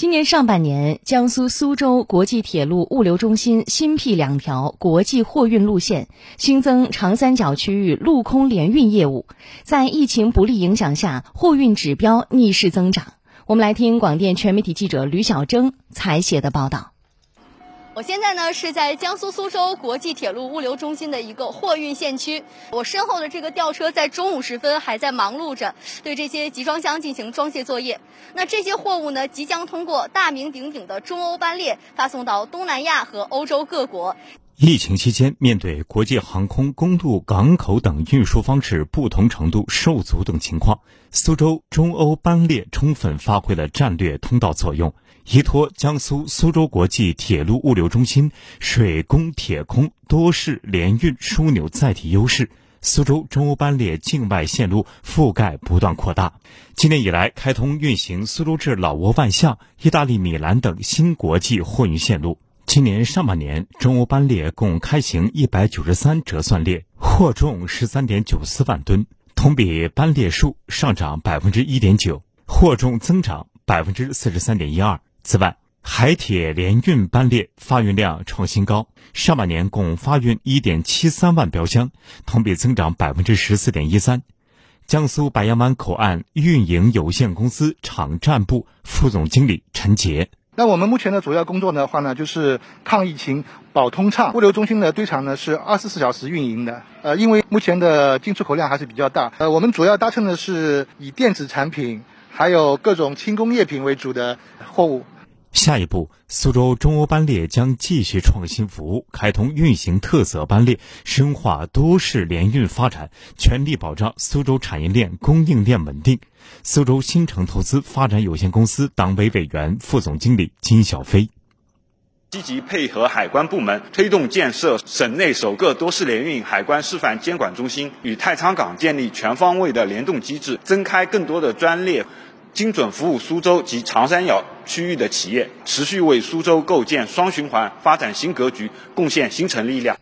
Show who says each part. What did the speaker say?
Speaker 1: 今年上半年，江苏苏州国际铁路物流中心新辟两条国际货运路线，新增长三角区域陆空联运业务。在疫情不利影响下，货运指标逆势增长。我们来听广电全媒体记者吕小征采写的报道。
Speaker 2: 我现在呢是在江苏苏州国际铁路物流中心的一个货运线区，我身后的这个吊车在中午时分还在忙碌着，对这些集装箱进行装卸作业。那这些货物呢，即将通过大名鼎鼎的中欧班列发送到东南亚和欧洲各国。
Speaker 3: 疫情期间，面对国际航空、公路、港口等运输方式不同程度受阻等情况，苏州中欧班列充分发挥了战略通道作用，依托江苏苏州国际铁路物流中心水工铁空多式联运枢纽载体优势，苏州中欧班列境外线路覆盖不断扩大。今年以来，开通运行苏州至老挝万象、意大利米兰等新国际货运线路。今年上半年，中欧班列共开行一百九十三折算列，货重十三点九四万吨，同比班列数上涨百分之一点九，货重增长百分之四十三点一二。此外，海铁联运班列发运量创新高，上半年共发运一点七三万标箱，同比增长百分之十四点一三。江苏白杨湾口岸运营有限公司场站部副总经理陈杰。
Speaker 4: 那我们目前的主要工作的话呢，就是抗疫情、保通畅。物流中心的堆场呢是二十四小时运营的。呃，因为目前的进出口量还是比较大。呃，我们主要搭乘的是以电子产品，还有各种轻工业品为主的货物。
Speaker 3: 下一步，苏州中欧班列将继续创新服务，开通运行特色班列，深化多式联运发展，全力保障苏州产业链供应链稳定。苏州新城投资发展有限公司党委委员、副总经理金小飞：
Speaker 5: 积极配合海关部门，推动建设省内首个多式联运海关示范监管中心，与太仓港建立全方位的联动机制，增开更多的专列。精准服务苏州及长三角区域的企业，持续为苏州构建双循环发展新格局贡献新城力量。